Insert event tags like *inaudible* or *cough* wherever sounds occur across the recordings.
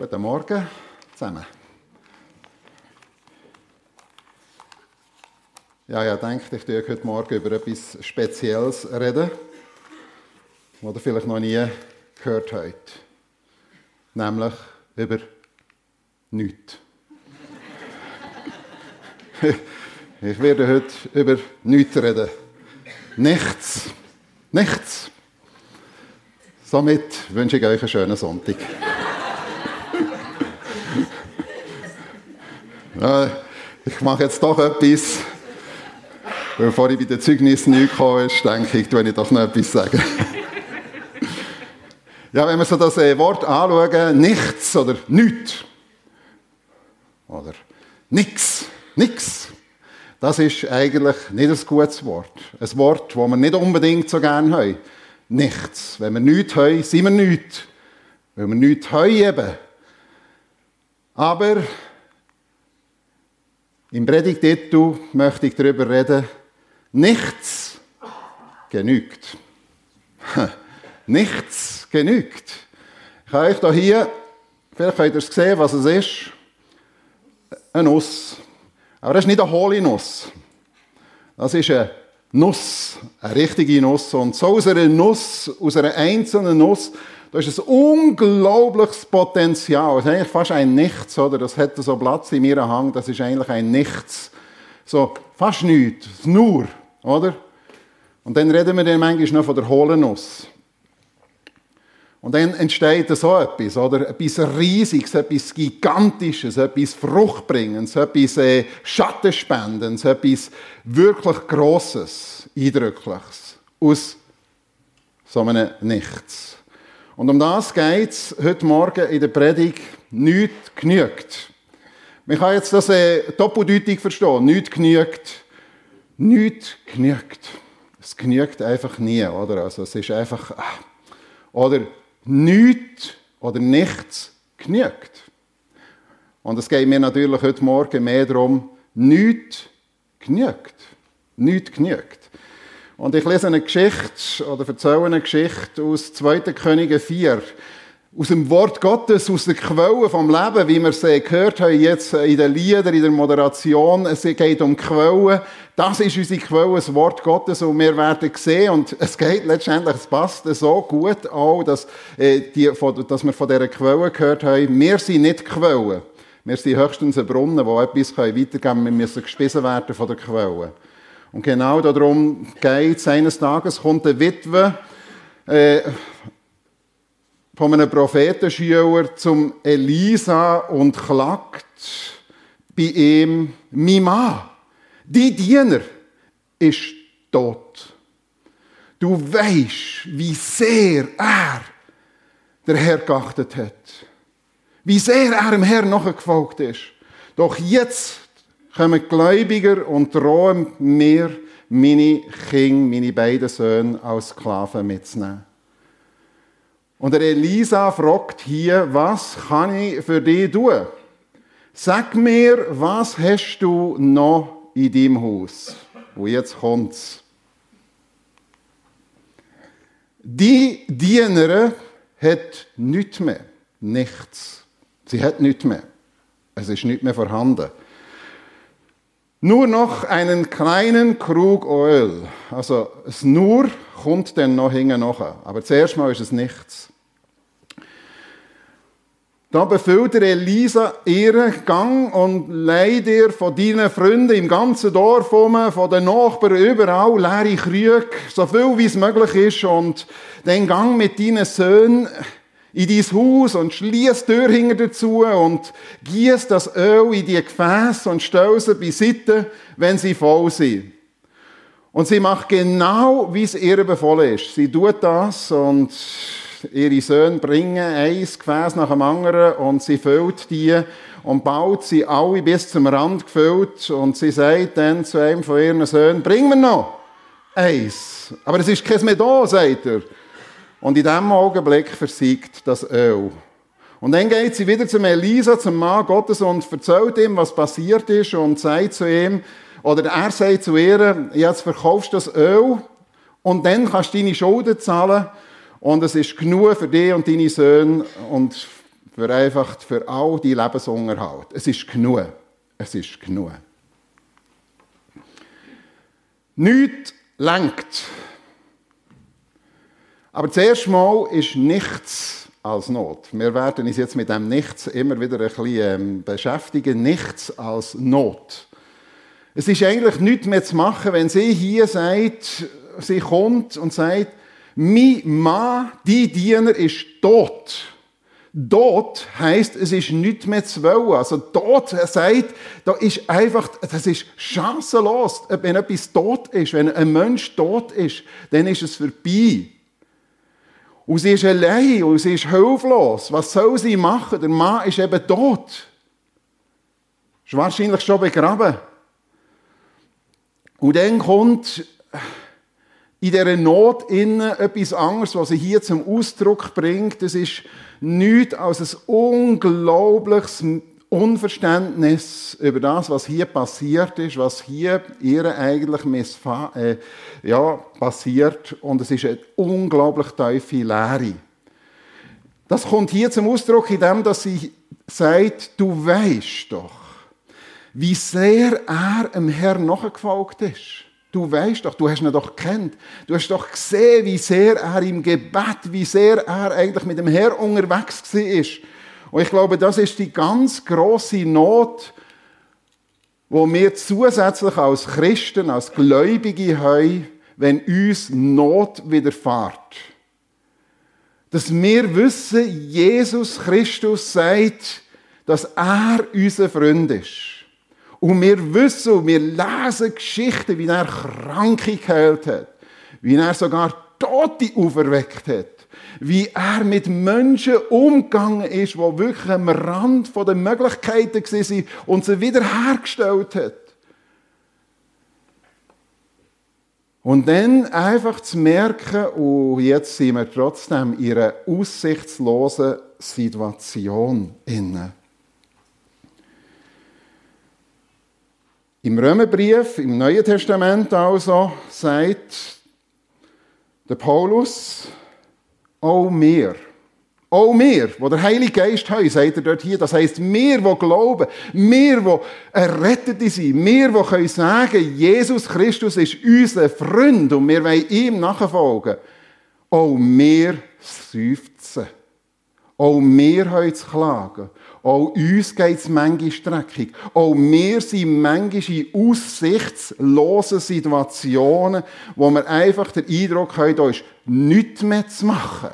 Guten Morgen zusammen. Ja, ja, denkt, ich werde heute Morgen über etwas Spezielles reden, was ihr vielleicht noch nie gehört habt. Nämlich über nichts. *laughs* ich werde heute über nichts reden. Nichts. Nichts. Somit wünsche ich euch einen schönen Sonntag. Ich mache jetzt doch etwas. Bevor ich bei den Zeugnissen gekommen ist, denke ich, wenn ich doch noch etwas sagen. *laughs* ja, wenn wir so das äh, Wort anschauen, nichts oder nichts. Oder nix, nix. Das ist eigentlich nicht ein gutes Wort. Ein Wort, das wir nicht unbedingt so gerne haben nichts. Wenn wir nichts haben, sind wir nichts. Wenn wir nichts haben eben. Aber im Predigtitel möchte ich darüber reden, nichts genügt. *laughs* nichts genügt. Ich habe euch hier, vielleicht könnt ihr es sehen, was es ist. Eine Nuss. Aber das ist nicht eine hohle Nuss. Das ist eine Nuss, eine richtige Nuss. Und so aus einer Nuss, aus einer einzelnen Nuss, da ist ein unglaubliches Potenzial. Das ist eigentlich fast ein Nichts, oder? Das hat so Platz in mir Hang, das ist eigentlich ein Nichts. So, fast nichts, nur, oder? Und dann reden wir dann manchmal noch von der hohlen Nuss. Und dann entsteht so etwas, oder? Etwas Riesiges, etwas Gigantisches, etwas Fruchtbringendes, etwas äh, Schattenspendendes, etwas wirklich Grosses, Eindrückliches. Aus so einem Nichts. Und um das geht es heute Morgen in der Predigt. Nichts genügt. Man kann jetzt das äh, doppeldeutig verstehen. Nichts genügt. Nichts genügt. Es genügt einfach nie, oder? Also es ist einfach... Ah. Oder nichts oder nichts genügt. Und es geht mir natürlich heute Morgen mehr darum, nichts genügt. Nichts genügt. Und ich lese eine Geschichte oder erzähle eine Geschichte aus 2. Könige 4 aus dem Wort Gottes, aus der Quelle vom Leben, wie wir es gehört haben jetzt in den Liedern, in der Moderation. Es geht um Quellen. Das ist unsere Quelle, das Wort Gottes, und wir werden sehen, und es geht letztendlich, es passt so gut auch, dass, äh, die, dass wir von dieser Quelle gehört haben. Wir sind nicht Quellen. Wir sind höchstens ein Brunnen, wo etwas weitergeben können. Wir müssen gespissen werden von der Quelle. Und genau darum geht es. Eines Tages kommt eine Witwe, äh, von einem Prophetenschüler zum Elisa und klagt bei ihm, mein Mann, die Diener ist tot. Du weißt, wie sehr er der Herr geachtet hat. Wie sehr er dem Herrn nachgefolgt ist. Doch jetzt kommen Gläubiger und drohen mir, meine Kinder, meine beiden Söhne als Sklaven mitzunehmen. Und der Elisa fragt hier, was kann ich für dich tun? Sag mir, was hast du noch in deinem Haus? Und jetzt kommt's. Die Dienerin hat nichts mehr. Nichts. Sie hat nichts mehr. Es ist nicht mehr vorhanden. Nur noch einen kleinen Krug Öl. Also das Nur kommt dann noch hinten nachher. Aber zuerst mal ist es nichts. Da befüllt Elisa ihren Gang und leiht dir von deinen Freunden im ganzen Dorf um, von den Nachbarn überall leere Krüge, so viel wie es möglich ist und den Gang mit deinen Söhnen in dein Haus und schließ die Tür hinter dazu und gieß das Öl in die Gefäße und stell sie beiseite, wenn sie voll sind. Und sie macht genau, wie es ihr befohlen ist. Sie tut das und ihre Söhne bringen ein Gefäß nach dem anderen und sie füllt die und baut sie alle bis zum Rand gefüllt und sie sagt dann zu einem von ihren Söhnen, bring mir noch eins. Aber es ist kein mehr da, sagt er. Und in diesem Augenblick versiegt das Öl. Und dann geht sie wieder zum Elisa, zum Mann Gottes, und erzählt ihm, was passiert ist, und sagt zu ihm, oder er sagt zu ihr, jetzt verkaufst du das Öl, und dann kannst du deine Schulden zahlen, und es ist genug für dich und deine Söhne und für einfach für all die Lebensunterhalt. Es ist genug. Es ist genug. Nichts lenkt. Aber zuerst mal ist nichts als Not. Wir werden uns jetzt mit dem Nichts immer wieder ein bisschen ähm, beschäftigen. Nichts als Not. Es ist eigentlich nichts mehr zu machen, wenn sie hier sagt, sie kommt und sagt, mein Mann, die Diener, ist tot. Tot heisst, es ist nichts mehr zu wollen. Also tot sagt, da ist einfach, das ist chancenlos. Wenn etwas tot ist, wenn ein Mensch tot ist, dann ist es vorbei. Und sie ist allein und sie ist hilflos. Was soll sie machen? Der Mann ist eben tot. Ist wahrscheinlich schon begraben. Und dann kommt in dieser Not innen etwas anderes, was sie hier zum Ausdruck bringt. Das ist nichts als ein unglaubliches Unverständnis über das, was hier passiert ist, was hier ihr eigentlich äh, ja, passiert. Und es ist eine unglaublich tiefe Leere. Das kommt hier zum Ausdruck in dem, dass sie sagt, du weißt doch, wie sehr er dem Herrn nachgefolgt ist. Du weißt doch, du hast ihn doch kennt. Du hast doch gesehen, wie sehr er im Gebet, wie sehr er eigentlich mit dem Herrn unterwegs war. Und ich glaube, das ist die ganz große Not, wo wir zusätzlich als Christen, als Gläubige haben, wenn uns Not widerfährt. Dass wir wissen, Jesus Christus sagt, dass er unser Freund ist. Und wir wissen und wir lesen Geschichten, wie er Kranke geheilt hat, wie er sogar Tote auferweckt hat, wie er mit Menschen umgegangen ist, die wirklich am Rand der Möglichkeiten waren und sie wiederhergestellt hat. Und dann einfach zu merken, oh, jetzt sind wir trotzdem in einer aussichtslosen Situation inne. Im Römerbrief, im Neuen Testament also, sagt der Paulus, auch mir, auch mir, wo der Heilige Geist haben, sagt er dort hier, das heisst, wir, die glauben, wir, die errettet sind, wir, die können sagen, Jesus Christus ist unser Freund und wir wollen ihm nachfolgen, auch wir seufzen. Auch wir haben zu klagen. Auch uns geht es manchmal streckig. Auch wir sind manchmal in aussichtslosen Situationen, wo wir einfach den Eindruck haben, da ist nichts mehr zu machen.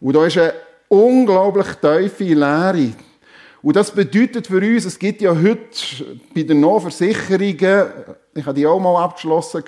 Und da ist eine unglaublich tiefe Leere. Und das bedeutet für uns, es gibt ja heute bei den Nahversicherungen, ich habe die auch mal abgeschlossen,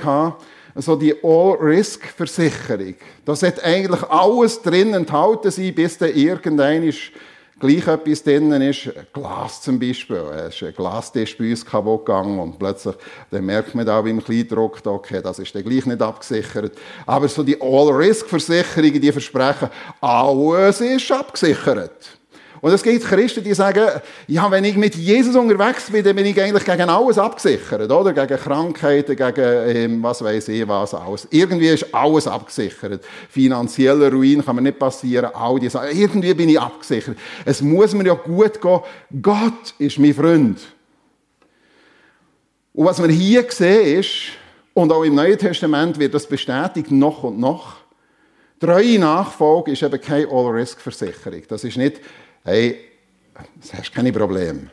also die All-Risk-Versicherung. Da sollte eigentlich alles drin enthalten sein, bis dann irgendein ist, gleich etwas drin ist. Glas zum Beispiel. Es ist ein Glastisch bei uns kaputt gegangen und plötzlich dann merkt man auch beim Kleindruck, okay, das ist dann gleich nicht abgesichert. Aber so die All-Risk-Versicherungen, die versprechen, alles ist abgesichert. Und es gibt Christen, die sagen, ja, wenn ich mit Jesus unterwegs bin, dann bin ich eigentlich gegen alles abgesichert, oder? Gegen Krankheiten, gegen, ähm, was weiß ich was, alles. Irgendwie ist alles abgesichert. Finanzieller Ruin kann mir nicht passieren, all die Sachen. Irgendwie bin ich abgesichert. Es muss mir ja gut gehen. Gott ist mein Freund. Und was wir hier sehen ist, und auch im Neuen Testament wird das bestätigt, noch und noch, Treue Nachfolge ist eben keine All-Risk-Versicherung. Das ist nicht hey, das hast keine Probleme.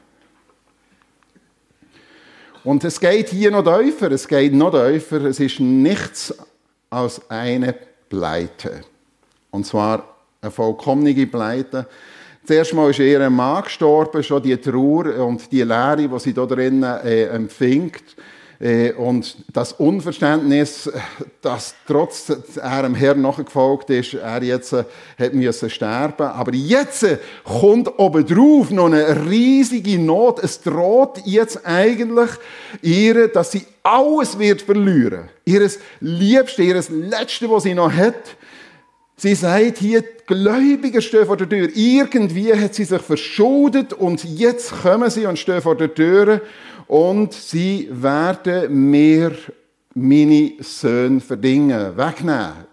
Und es geht hier noch tiefer, es geht noch tiefer, es ist nichts als eine Pleite. Und zwar eine vollkommene Pleite. Zuerst mal ist ihr Mann gestorben, schon die Trauer und die Leere, die sie da drinnen äh, empfängt. Äh, und das Unverständnis, dass trotz er dem Herrn nachgefolgt ist, er jetzt äh, hat müssen sterben. Aber jetzt kommt obendrauf noch eine riesige Not. Es droht jetzt eigentlich ihr, dass sie alles wird verlieren. Ihres Liebste, ihres Letzte, was sie noch hat. Sie sagt hier, die Gläubigen stehen vor der Tür. Irgendwie hat sie sich verschuldet und jetzt kommen sie und stehen vor der Tür und sie werden mir meine Söhne verdingen, wegnehmen.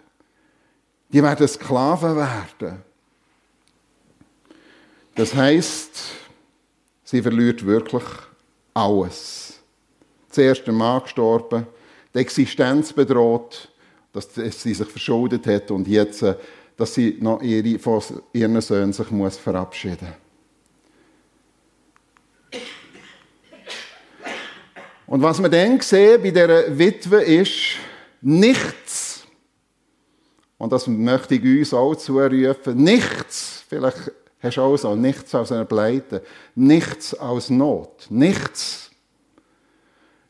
Die werden Sklaven werden. Das heißt, sie verliert wirklich alles. Zuerst der Mann gestorben, die Existenz bedroht, dass sie sich verschuldet hat und jetzt, äh, dass sie noch ihre, von ihren Söhnen sich muss verabschieden Und was wir dann sehen bei dieser Witwe ist, nichts, und das möchte ich uns auch zurufen, nichts, vielleicht hast du auch so, nichts aus einer Pleite, nichts aus Not, nichts,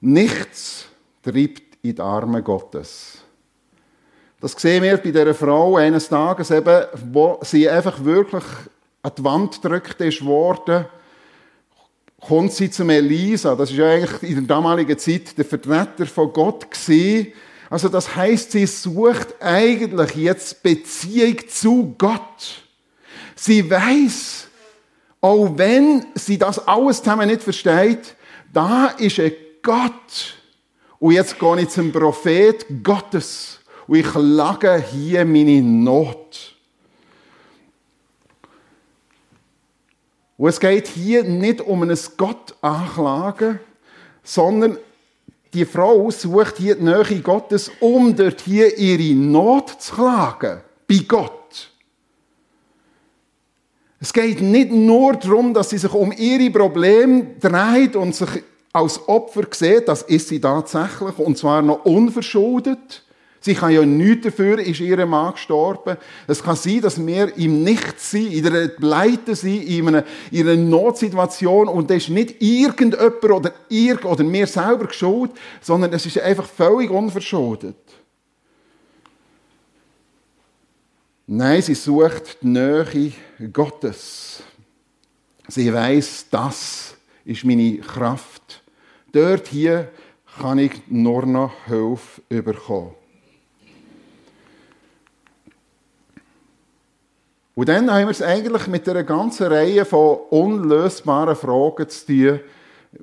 nichts treibt in die Arme Gottes. Das sehen wir bei dieser Frau eines Tages eben, wo sie einfach wirklich an die Wand gedrückt ist worden, kommt sie zum Elisa. Das ist ja eigentlich in der damaligen Zeit der Vertreter von Gott gewesen. Also das heißt, sie sucht eigentlich jetzt Beziehung zu Gott. Sie weiß, auch wenn sie das alles zusammen nicht versteht, da ist ein Gott. Und jetzt gehe ich zum Prophet Gottes und ich lage hier meine Not. Und es geht hier nicht um ein Gott anklagen, sondern die Frau sucht hier die Nähe Gottes, um dort hier ihre Not zu klagen. Bei Gott. Es geht nicht nur darum, dass sie sich um ihre Probleme dreht und sich als Opfer sieht, das ist sie tatsächlich, und zwar noch unverschuldet. Sie kann ja nichts dafür, ist ihr Mann gestorben. Es kann sein, dass wir im Nichts sind, in einer Pleite sind, in einer, in einer Notsituation und das ist nicht irgendjemand oder irgend oder mir selber geschuld, sondern es ist einfach völlig unverschuldet. Nein, sie sucht die Nähe Gottes. Sie weiß, das ist meine Kraft. Dort hier kann ich nur noch Hilfe bekommen. Und dann haben wir es eigentlich mit einer ganzen Reihe von unlösbaren Fragen zu tun.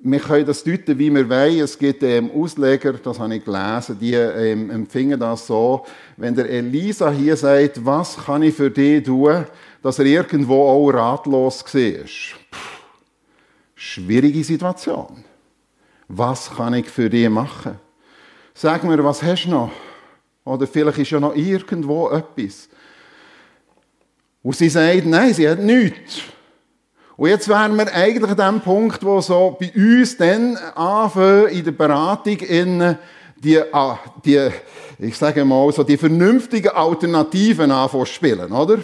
Wir können das deuten, wie wir wollen. Es gibt ähm, Ausleger, das habe ich gelesen, die ähm, empfingen das so, wenn der Elisa hier sagt, was kann ich für dich tun, dass er irgendwo auch ratlos war. Puh, schwierige Situation. Was kann ich für dich machen? Sag mir, was hast du noch? Oder vielleicht ist ja noch irgendwo etwas. Und sie sagt, nein, sie hat nichts. Und jetzt wären wir eigentlich an dem Punkt, wo so bei uns dann anfangen, in der Beratung in die, ah, die, ich sage mal, so die vernünftigen Alternativen anfangen oder?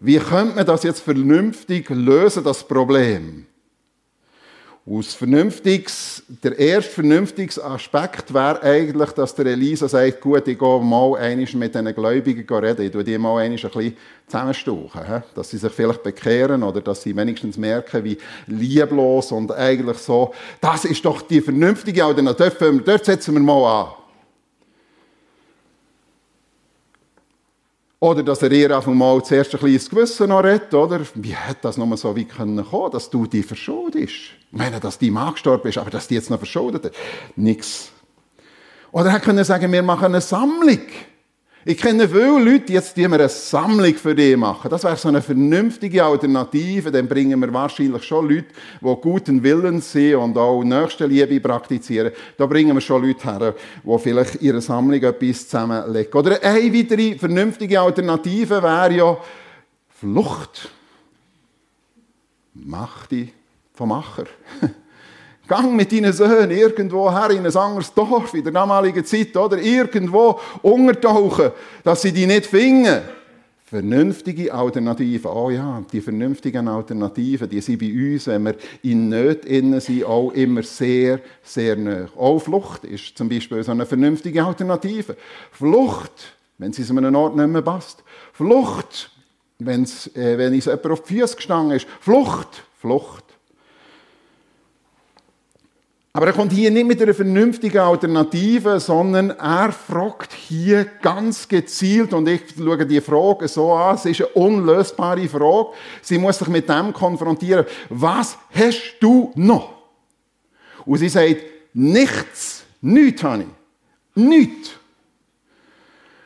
Wie könnte man das jetzt vernünftig lösen, das Problem? Aus vernünftiges, der erste vernünftige Aspekt wäre eigentlich, dass der Elisa sagt, gut, ich gehe mal einmal mit diesen Gläubigen reden, ich tue die mal ein bisschen zusammenstauchen, dass sie sich vielleicht bekehren oder dass sie wenigstens merken, wie lieblos und eigentlich so, das ist doch die vernünftige Alternative, dort setzen wir mal an. Oder dass er ihr einfach mal zuerst ein kleines Gewissen noch redet, oder? Wie hätte das nur so weit kommen können, dass du die verschuldest? Ich meine, dass die Mann gestorben ist, aber dass die jetzt noch verschuldet hat. Nix. Oder er könnte sagen, wir machen eine Sammlung. Ich kenne viele Leute, jetzt die wir eine Sammlung für die machen. Das wäre so eine vernünftige Alternative. Dann bringen wir wahrscheinlich schon Leute, die guten Willens sind und auch Nächstenliebe praktizieren. Da bringen wir schon Leute her, die vielleicht ihre Sammlung etwas zusammenlegen. Oder eine weitere vernünftige Alternative wäre ja Flucht. Mach die vom Macher. *laughs* Gang mit deinen Söhnen irgendwo her in ein anderes Dorf in der damaligen Zeit, oder? Irgendwo untertauchen, dass sie die nicht finden. Vernünftige Alternativen. Oh ja, die vernünftigen Alternativen, die sind bei uns, wenn wir in Nöten sind, auch immer sehr, sehr nah. Auch Flucht ist zum Beispiel so eine vernünftige Alternative. Flucht, wenn es an einem Ort nicht mehr passt. Flucht, wenn's, äh, wenn es jemand auf die Füße gestanden ist. Flucht, Flucht. Aber er kommt hier nicht mit einer vernünftigen Alternative, sondern er fragt hier ganz gezielt, und ich schaue die Frage so an, es ist eine unlösbare Frage, sie muss sich mit dem konfrontieren, was hast du noch? Und sie sagt, nichts, nichts habe ich, nichts.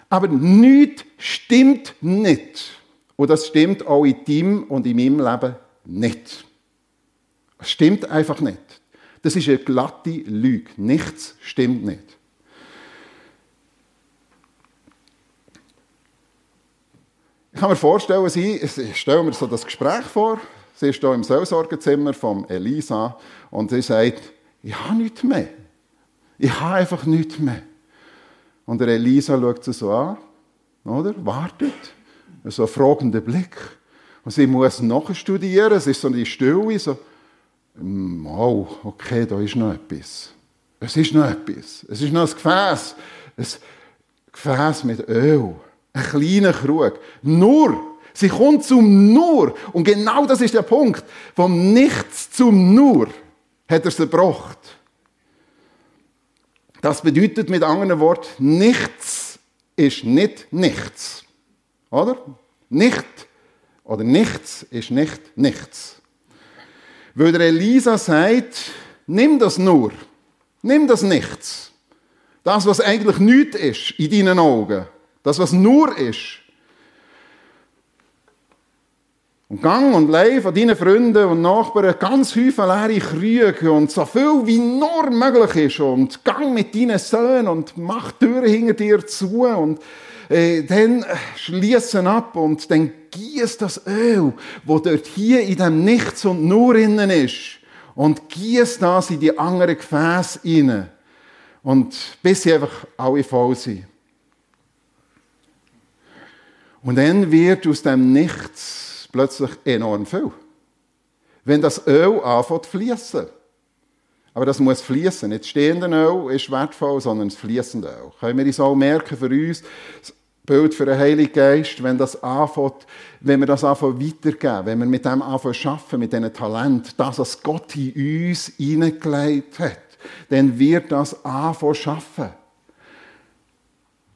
Aber nichts stimmt nicht. Und das stimmt auch in deinem und in meinem Leben nicht. Es stimmt einfach nicht. Das ist eine glatte Lüge. Nichts stimmt nicht. Ich kann mir vorstellen, sie, ich stelle mir so das Gespräch vor. Sie ist hier im Seelsorgezimmer von Elisa und sie sagt, ich habe nichts mehr. Ich habe einfach nichts mehr. Und der Elisa schaut sie so an, oder? Wartet. So ein fragender Blick. Und sie muss noch studieren. Es ist so die Stille, so, wow, okay, da ist noch etwas. Es ist noch etwas. Es ist noch ein Gefäß. Ein Gefäß mit Öl. Ein kleiner Krug. Nur. Sie kommt zum Nur. Und genau das ist der Punkt. Vom Nichts zum Nur hat er sie gebracht. Das bedeutet mit anderen Worten, nichts ist nicht nichts. Oder? Nicht oder nichts ist nicht nichts. Weil der Elisa sagt, nimm das nur, nimm das nichts. Das, was eigentlich nichts ist in deinen Augen, das, was nur ist. Und gang und leih von deinen Freunden und Nachbarn ganz häufig leere Krüge und so viel wie nur möglich ist. Und gang mit deinen Söhnen und mach Türen hinter dir zu und äh, dann schließen ab und dann gieß das Öl, wo dort hier in dem Nichts und Nur innen ist, und gieß das in die anderen Gefäße rein. Und bis sie einfach alle voll sind. Und dann wird aus dem Nichts plötzlich enorm viel. Wenn das Öl anfängt zu fließen. Aber das muss fließen. Nicht stehende Öl ist wertvoll, sondern das fließende Öl. Können wir uns auch merken für uns, Bild für den Heiligen Geist, wenn, das anfängt, wenn wir das anfangen weitergeben, wenn wir mit dem anfangen arbeiten, mit diesem Talent, das, was Gott in uns hineingelegt hat, dann wird das anfangen schaffen.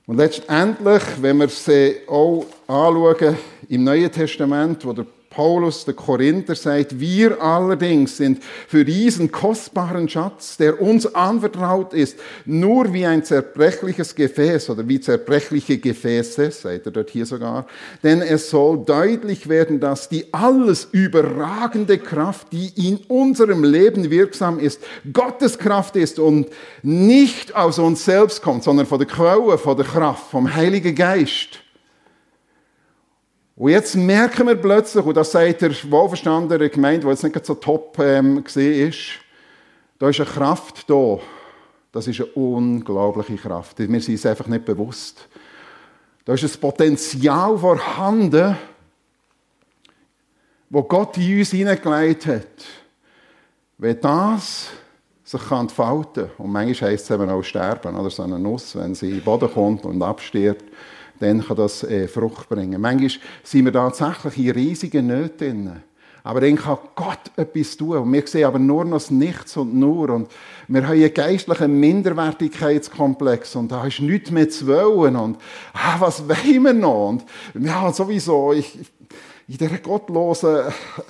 Und letztendlich, wenn wir es auch anschauen im Neuen Testament, wo der Paulus, der Korinther, sagt, wir allerdings sind für diesen kostbaren Schatz, der uns anvertraut ist, nur wie ein zerbrechliches Gefäß oder wie zerbrechliche Gefäße, sagt er dort hier sogar, denn es soll deutlich werden, dass die alles überragende Kraft, die in unserem Leben wirksam ist, Gottes Kraft ist und nicht aus uns selbst kommt, sondern von der Quelle, von der Kraft, vom Heiligen Geist. Und jetzt merken wir plötzlich, und das sagt der wohlverstandene Gemeinde, die jetzt nicht so top ähm, ist, da ist eine Kraft da. Das ist eine unglaubliche Kraft. Wir sind es einfach nicht bewusst. Da ist ein Potenzial vorhanden, wo Gott in uns hineingelegt hat. Wenn das sich entfalten kann, und manchmal heisst es eben auch sterben, oder so eine Nuss, wenn sie in den Boden kommt und abstirbt, dann kann das äh, Frucht bringen. Manchmal sind wir tatsächlich in riesigen Nöten Aber dann kann Gott etwas tun. Und wir sehen aber nur noch das Nichts und nur. Und wir haben einen geistlichen Minderwertigkeitskomplex. Und da ist nichts mehr zu wollen. Und ah, was wollen wir noch? Und ja, sowieso, ich, in dieser gottlosen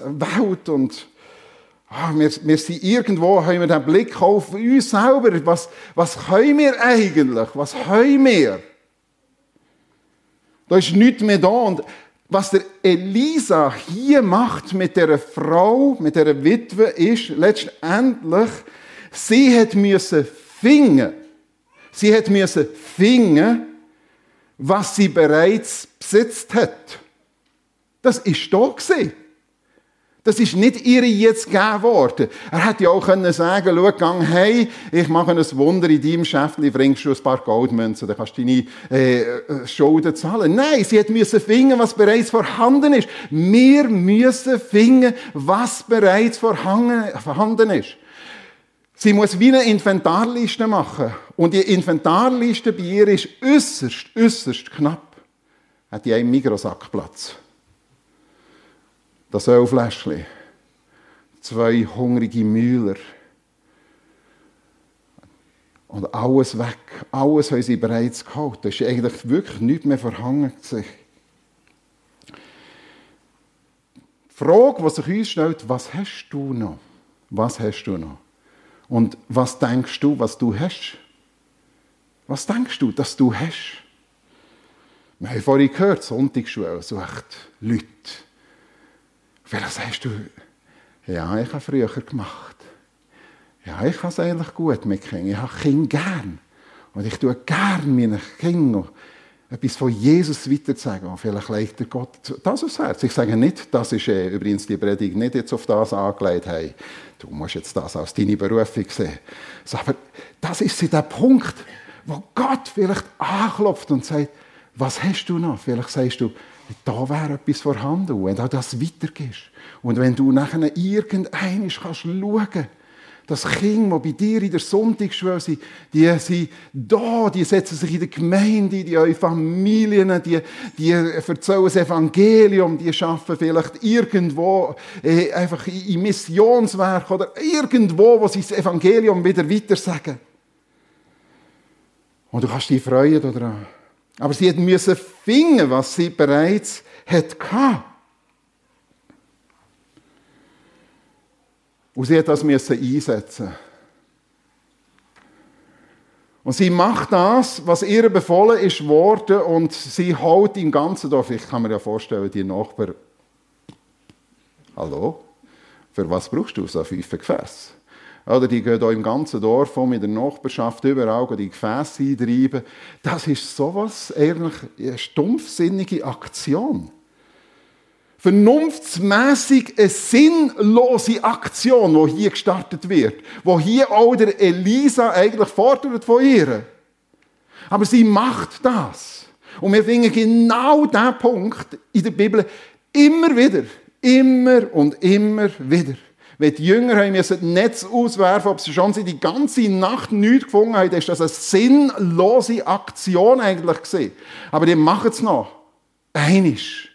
Welt und ah, wir, wir sind irgendwo, haben wir den Blick auf uns selber. Was, was können wir eigentlich? Was haben wir? Da ist nichts mehr da. Und was der Elisa hier macht mit der Frau, mit der Witwe, ist letztendlich, sie hat müssen finden. Sie hat müssen finden, was sie bereits besitzt hat. Das ist da gewesen. Das ist nicht ihr jetzt gegeben worden. Er hätte ja auch können sagen schau, gang hey, ich mache ein Wunder in deinem Schäftchen, bringst du ein paar Goldmünzen, dann kannst du deine äh, äh, Schulden zahlen. Nein, sie hat müssen finden, was bereits vorhanden ist. Wir müssen finden, was bereits vorhanden ist. Sie muss wie eine Inventarliste machen. Und die Inventarliste bei ihr ist äußerst, äußerst knapp. Hat die einen Mikrosackplatz das Ölfläschchen, zwei hungrige Mühler. Und alles weg. Alles haben sie bereits geholt. Da ist eigentlich wirklich nichts mehr verhangen. Die Frage, die sich uns stellt, was hast du noch? Was hast du noch? Und was denkst du, was du hast? Was denkst du, dass du hast? Wir haben vorhin gehört, Sonntagsschule sucht Leute. Vielleicht sagst du, Ja, ich habe früher gemacht. Ja, ich habe es eigentlich gut mit Kindern. Ich habe Kinder gern. Und ich tue gern meinen Kindern etwas von Jesus weiterzusagen. Und vielleicht legt der Gott das aufs Herz. Ich sage nicht, das ist äh, übrigens die Predigt nicht jetzt auf das angelegt, hey, du musst jetzt das als deine Berufung sehen. Aber das ist der Punkt, wo Gott vielleicht anklopft und sagt, was hast du noch? Vielleicht sagst du, da wäre etwas vorhanden. Wenn du das weitergehst und wenn du nachher irgendeines kannst schauen das Kind, das bei dir in der Sonntagsschule sind, die sind da, die setzen sich in der Gemeinde, die haben Familien, die, die erzählen das Evangelium, die arbeiten vielleicht irgendwo äh, einfach im Missionswerk oder irgendwo, wo sie das Evangelium wieder weitersagen. Und du kannst dich freuen daran. Aber sie müssen finden, was sie bereits hatte. Und sie hat das müssen einsetzen. Und sie macht das, was ihr befohlen ist worden, und sie haut im ganzen Dorf. Ich kann mir ja vorstellen, die Nachbarn. Hallo? Für was brauchst du so fünf Gefäße? Oder die gehen hier im ganzen Dorf um, in der Nachbarschaft, überall die Gefäße eintreiben. Das ist sowas, eigentlich eine stumpfsinnige Aktion vernunftsmässig eine sinnlose Aktion, die hier gestartet wird, wo hier auch der Elisa eigentlich fordert von ihr. Aber sie macht das. Und wir finden genau diesen Punkt in der Bibel immer wieder, immer und immer wieder. Wenn die Jünger haben müssen das Netz auswerfen, ob sie schon die ganze Nacht nichts gefunden haben, ist das eine sinnlose Aktion eigentlich gewesen. Aber die machen es noch. Einisch.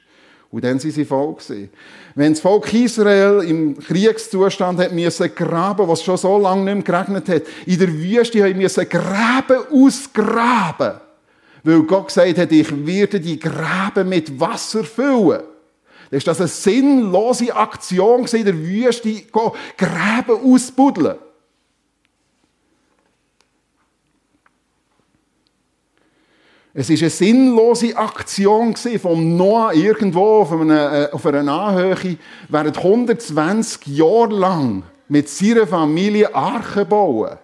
Und dann sind sie voll gewesen. Wenn das Volk Israel im Kriegszustand hat müssen graben, was schon so lange nicht mehr geregnet hat, in der Wüste haben müssen Graben ausgraben. Weil Gott gesagt hat, ich werde die Gräben mit Wasser füllen. Ist das eine sinnlose Aktion in der Wüste, Gräben ausbuddeln. Es war eine sinnlose Aktion von Noah irgendwo auf einer, äh, auf einer Anhöhe, während 120 Jahre lang mit seiner Familie Archen bauen.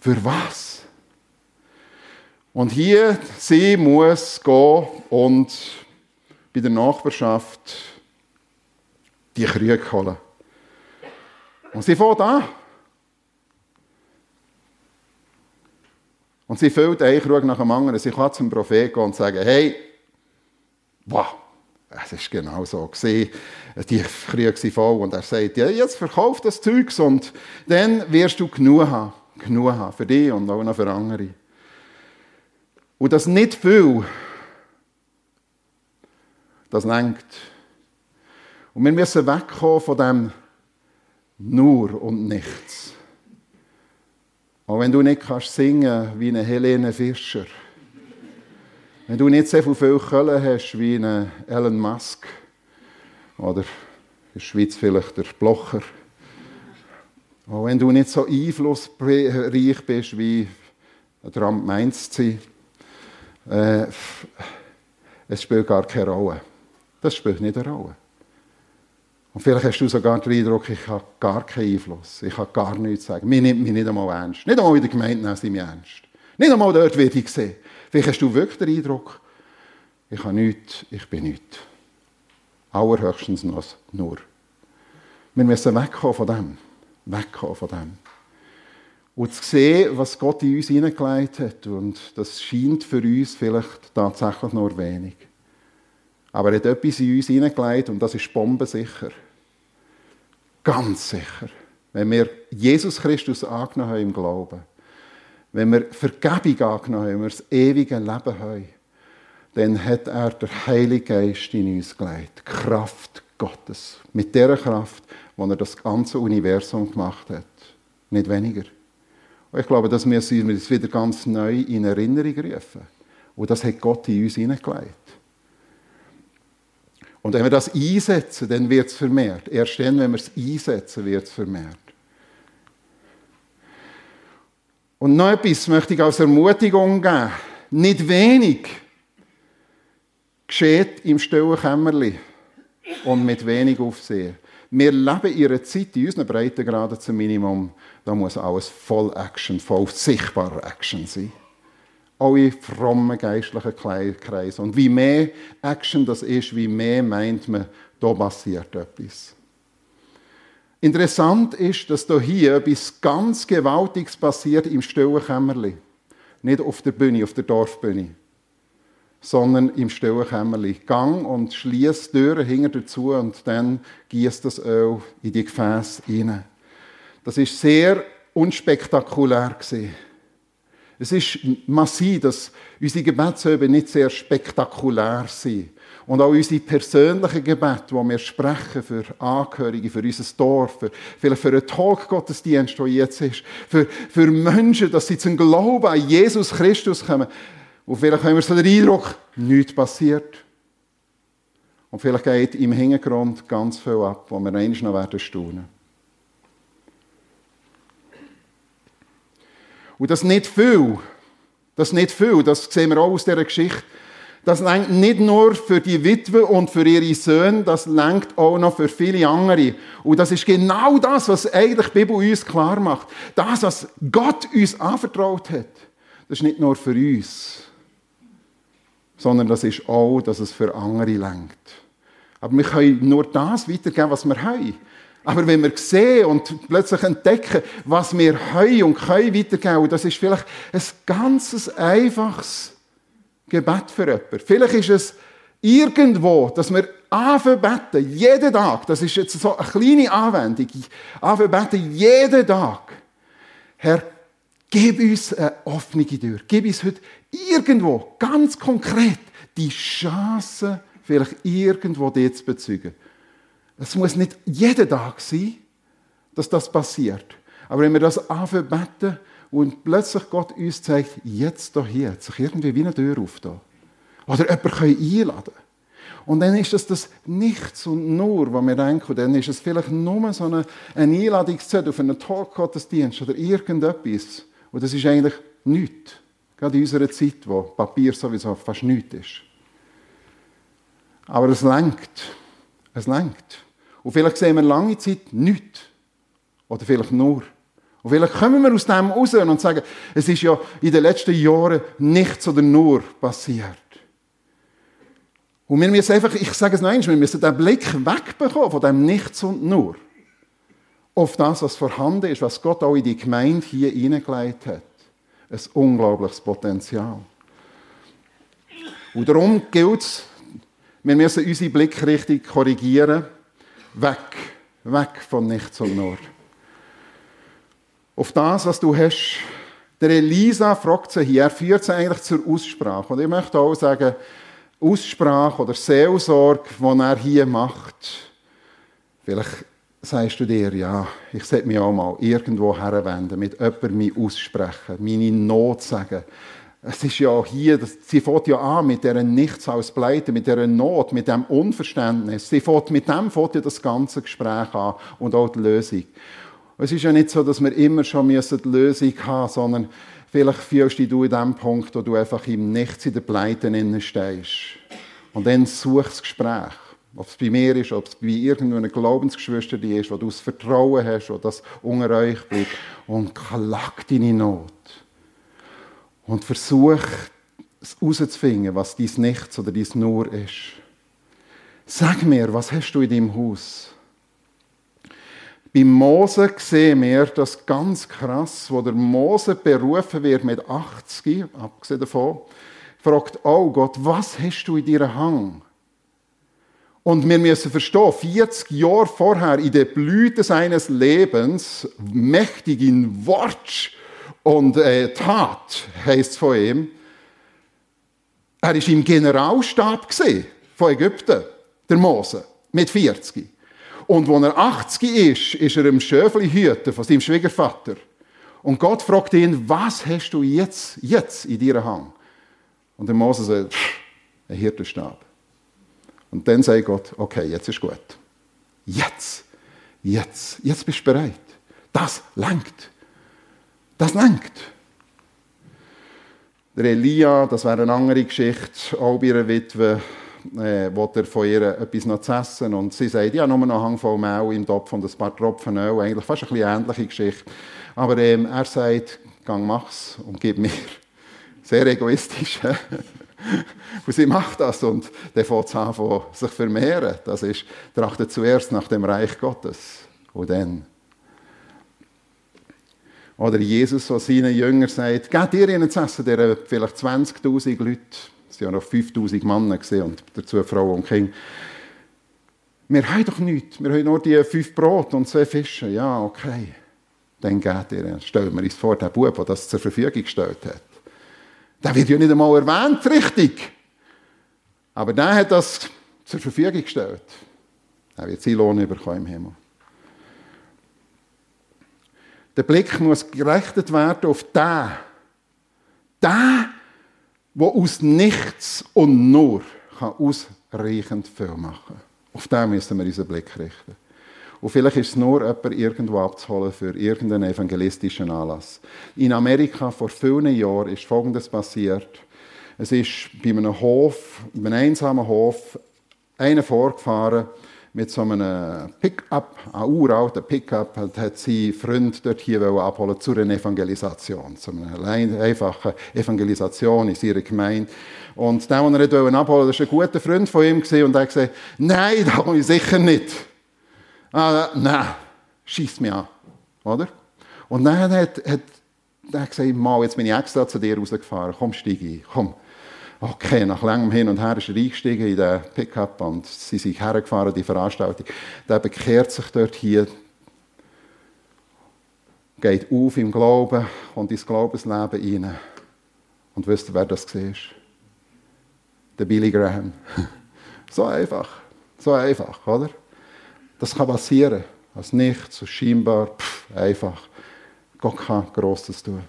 Für was? Und hier, sie muss gehen und bei der Nachbarschaft die Krüge holen. Und sie fährt an. Und sie füllt einen Krug nach dem anderen. Sie kann zum Propheten gehen und sagen, hey, wow, es ist genau so gewesen. Die Krüge sind voll. Und er sagt, ja, jetzt verkauf das Zeugs und dann wirst du genug haben. Genug haben für dich und auch noch für andere. Und das nicht viel, das lenkt. Und wir müssen wegkommen von dem nur und nichts. Auch wenn du nicht kannst singen wie eine Helene Fischer. Wenn du nicht so viel Köln hast wie eine Elon Musk. Oder in der Schweiz vielleicht der Blocher. Auch wenn du nicht so einflussreich bist wie Trump meinst sie. Äh, es spielt gar keine Rolle. Das spielt nicht eine Rolle. Und vielleicht hast du sogar den Eindruck, ich habe gar keinen Einfluss. Ich habe gar nichts zu sagen. Mir nimmt mich nicht einmal ernst. Nicht einmal in der Gemeinde nehmen sie mich ernst. Nicht einmal dort werde ich gesehen. Vielleicht hast du wirklich den Eindruck, ich habe nichts, ich bin nichts. Allerhöchstens noch nur. Wir müssen wegkommen von dem. Wegkommen von dem. Und zu sehen, was Gott in uns hineingelegt hat. Und das scheint für uns vielleicht tatsächlich nur wenig. Aber er hat etwas in uns hineingelegt und das ist bombensicher. Ganz sicher. Wenn wir Jesus Christus angenommen haben im Glauben, wenn wir Vergebung angenommen haben, wenn wir das ewige Leben haben, dann hat er der Heilige Geist in uns gelegt. Die Kraft Gottes. Mit der Kraft, wo er das ganze Universum gemacht hat. Nicht weniger. Und ich glaube, das müssen wir uns wieder ganz neu in Erinnerung rufen. Und das hat Gott in uns hineingelegt. Und wenn wir das einsetzen, dann wird es vermehrt. Erst dann, wenn wir es einsetzen, wird es vermehrt. Und noch etwas möchte ich als Ermutigung geben. Nicht wenig geschieht im stillen Kämmerli. und mit wenig Aufsehen. Wir leben einer Zeit, in unseren Breitengraden zum Minimum, da muss alles voll Action, voll sichtbarer Action sein. Alle frommen geistlichen Kreise. Und wie mehr Action das ist, wie mehr meint man, da passiert etwas. Interessant ist, dass da hier etwas ganz Gewaltiges passiert im stillen Kämmerli. Nicht auf der Bühne, auf der Dorfbühne sondern im stillen Kämmerli. Gang und schließ Türen hinter dazu und dann gießt das Öl in die Gefäße hinein. Das ist sehr unspektakulär gewesen. Es ist massiv, dass unsere Gebetsöbe nicht sehr spektakulär sind. Und auch unsere persönlichen Gebete, die wir sprechen für Angehörige, für unser Dorf, für, vielleicht für einen Talk-Gottesdienst, der jetzt ist, für, für Menschen, dass sie zum Glauben an Jesus Christus kommen, und vielleicht haben wir so den Eindruck, nichts passiert. Und vielleicht geht im Hintergrund ganz viel ab, wo wir einmal noch werden staunen. Und das nicht viel, das nicht viel, das sehen wir auch aus dieser Geschichte, das lenkt nicht nur für die Witwe und für ihre Söhne, das lenkt auch noch für viele andere. Und das ist genau das, was eigentlich die Bibel uns klar macht. Das, was Gott uns anvertraut hat, das ist nicht nur für uns, sondern das ist auch, dass es für andere lenkt. Aber wir können nur das weitergeben, was wir haben. Aber wenn wir sehen und plötzlich entdecken, was wir haben und können weitergeben, das ist vielleicht ein ganz einfaches Gebet für jemanden. Vielleicht ist es irgendwo, dass wir anfangen jeden Tag, das ist jetzt so eine kleine Anwendung, anfangen jeden Tag, Herr, Gib uns eine offene Tür. Gib uns heute irgendwo, ganz konkret, die Chance, vielleicht irgendwo dir zu bezeugen. Es muss nicht jeden Tag sein, dass das passiert. Aber wenn wir das anfangen und plötzlich Gott uns zeigt, jetzt doch hier, hat sich irgendwie wie eine Tür auf da. Oder jemand können einladen. Und dann ist es das Nichts und Nur, was wir denken. Dann ist es vielleicht nur so eine, eine Einladungszettel auf einen Talk-Gottesdienst oder irgendetwas. Und das ist eigentlich nichts. Gerade in unserer Zeit, wo Papier sowieso fast nichts ist. Aber es lenkt. Es lenkt. Und vielleicht sehen wir lange Zeit nichts. Oder vielleicht nur. Und vielleicht kommen wir aus dem raus und sagen, es ist ja in den letzten Jahren nichts oder nur passiert. Und wir müssen einfach, ich sage es noch einmal, wir müssen den Blick wegbekommen von dem Nichts und Nur auf das, was vorhanden ist, was Gott auch in die Gemeinde hier hineingelegt hat. Ein unglaubliches Potenzial. Und darum gilt es, wir müssen unsere Blickrichtung korrigieren. Weg, weg von nichts und nur. Auf das, was du hast, der Elisa fragt sie hier, er führt sie eigentlich zur Aussprache. Und ich möchte auch sagen, Aussprache oder Seelsorge, die er hier macht, vielleicht sagst du dir, ja, ich sollte mich auch mal irgendwo herwenden, mit jemandem mich aussprechen, meine Not sagen. Es ist ja hier, sie fängt ja an mit dieser Nichts als Pleite, mit dieser Not, mit dem Unverständnis. Sie fängt mit dem fängt ja das ganze Gespräch an und auch die Lösung. Es ist ja nicht so, dass wir immer schon die Lösung haben müssen, sondern vielleicht fühlst du in dem Punkt, wo du einfach im Nichts in der Pleite stehst. Und dann suchst das Gespräch. Ob es bei mir ist, ob es bei irgendeiner Glaubensgeschwister ist, wo du das Vertrauen hast, wo das unter euch bleibt. Und klag deine Not. Und versuch herauszufinden, was dies Nichts oder dies Nur ist. Sag mir, was hast du in deinem Haus? Bei Mose sehen wir das ganz krass, wo der Mose berufen wird mit 80, abgesehen davon, fragt oh Gott, was hast du in deinem Hang? Und wir müssen verstehen, 40 Jahre vorher in der Blüte seines Lebens, mächtig in Wort und äh, Tat, heißt von ihm, er ist im Generalstab von Ägypten, der Mose, mit 40. Und als er 80 ist, ist er im Schöfli hüten von seinem Schwiegervater. Und Gott fragt ihn, was hast du jetzt, jetzt in deiner Hand? Und der Mose sagt, ein Hirtenstab. Und dann sagt Gott, okay, jetzt ist gut. Jetzt, jetzt, jetzt bist du bereit. Das lenkt. Das lenkt. Der Elia, das wäre eine andere Geschichte, auch bei einer Witwe, äh, will er von ihr etwas noch zu essen und sie sagt, ja, nur noch Hang voll Mehl im Topf und ein paar Tropfen Öl. Eigentlich fast ein bisschen ähnliche Geschichte. Aber ähm, er sagt, gang, mach's und gib mir. Sehr egoistisch. *laughs* und sie macht das und dann fängt es an, sich vermehren. Das ist, trachtet zuerst nach dem Reich Gottes und dann. Oder Jesus, der seinen Jüngern sagt, geht ihr ihnen zu essen, der vielleicht 20'000 Leute, es waren ja noch 5'000 Männer und dazu Frau und Kind. Wir haben doch nichts, wir haben nur die fünf Brot und zwei Fische. Ja, okay. Dann geht ihr, stellen wir uns vor, der Bub, der das zur Verfügung gestellt hat. Der wird ja nicht einmal erwähnt, richtig. Aber der hat das zur Verfügung gestellt. Er wird seinen Lohn bekommen im Himmel. Der Blick muss gerechnet werden auf den, den, der aus nichts und nur kann ausreichend viel machen kann. Auf den müssen wir unseren Blick richten. Und vielleicht ist es nur jemand irgendwo abzuholen für irgendeinen evangelistischen Anlass. In Amerika vor vielen Jahren ist Folgendes passiert. Es ist bei einem Hof, bei einem einsamen Hof, einer vorgefahren mit so einem Pickup, einem uralten Pickup, hat, hat sein Freund dort hier abholen zu einer Evangelisation, zu einer einfachen Evangelisation in seiner Gemeinde. Und der, den er abholen wollte, war ein guter Freund von ihm und er hat gesagt, nein, da komme ich sicher nicht. Ah, nein, schieß mich an. Oder? Und dann hat, hat er gesagt, Mal, jetzt bin ich extra zu dir rausgefahren, komm, steig ein, komm. Okay, nach langem Hin und Her ist er eingestiegen in den Pickup und sie sind hergefahren, die Veranstaltung. Der bekehrt sich dort hier, geht auf im Glauben und ins Glaubensleben hinein. Und wisst ihr, wer das war? Der Billy Graham. *laughs* So einfach. So einfach, oder? Das kann passieren. Als nichts, so scheinbar, pff, einfach. Gott kann Großes tun.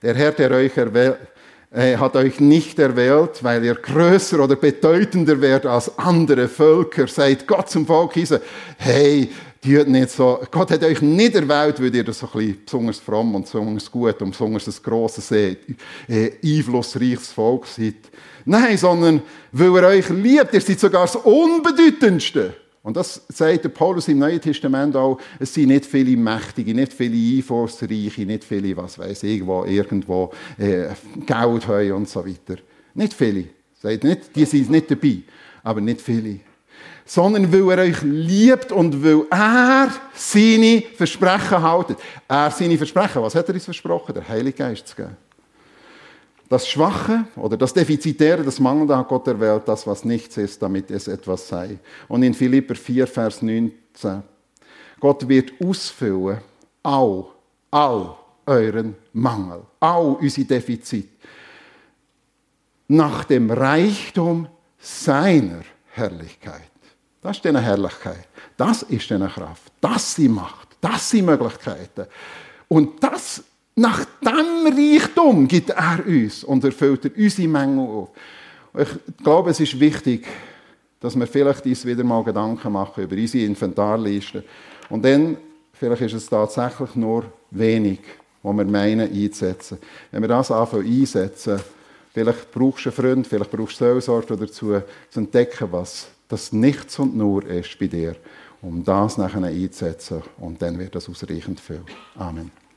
Der Herr, der euch erwählt, äh, hat euch nicht erwählt, weil ihr größer oder bedeutender werdet als andere Völker. Seid Gott zum Volk hießen. Hey, nicht so. Gott hat euch nicht erwählt, weil ihr das so ein bisschen besonders fromm und besonders gut und besonders ein grosses, äh, einflussreiches Volk seid. Nein, sondern weil er euch liebt. Ihr seid sogar das Unbedeutendste. Und das sagt der Paulus im Neuen Testament auch, es sind nicht viele Mächtige, nicht viele Einflussreiche, nicht viele, was weiß ich, wo irgendwo äh, Geld haben und so weiter. Nicht viele. Sagt nicht, die sind nicht dabei, aber nicht viele. Sondern weil er euch liebt und weil er seine Versprechen haltet. Er seine Versprechen, was hat er uns versprochen? Der Heilige Geist zu geben. Das Schwache oder das Defizitäre, das Mangelnde hat Gott erwählt, das, was nichts ist, damit es etwas sei. Und in Philipper 4, Vers 19. Gott wird ausfüllen, all, all euren Mangel, all unsere Defizit, nach dem Reichtum seiner Herrlichkeit. Das ist eine Herrlichkeit. Das ist eine Kraft. Das ist die Macht. Das sind Möglichkeiten. Und das nach dem Reichtum gibt er uns und erfüllt er unsere Mängel auf. Ich glaube, es ist wichtig, dass wir vielleicht uns wieder mal Gedanken machen über unsere Inventarliste. Und dann, vielleicht ist es tatsächlich nur wenig, was wir meinen einzusetzen. Wenn wir das anfangen einsetzen, vielleicht brauchst du einen Freund, vielleicht brauchst du Seelsorge dazu, zu entdecken, was das Nichts und Nur ist bei dir, um das nachher einzusetzen. Und dann wird das ausreichend viel. Amen.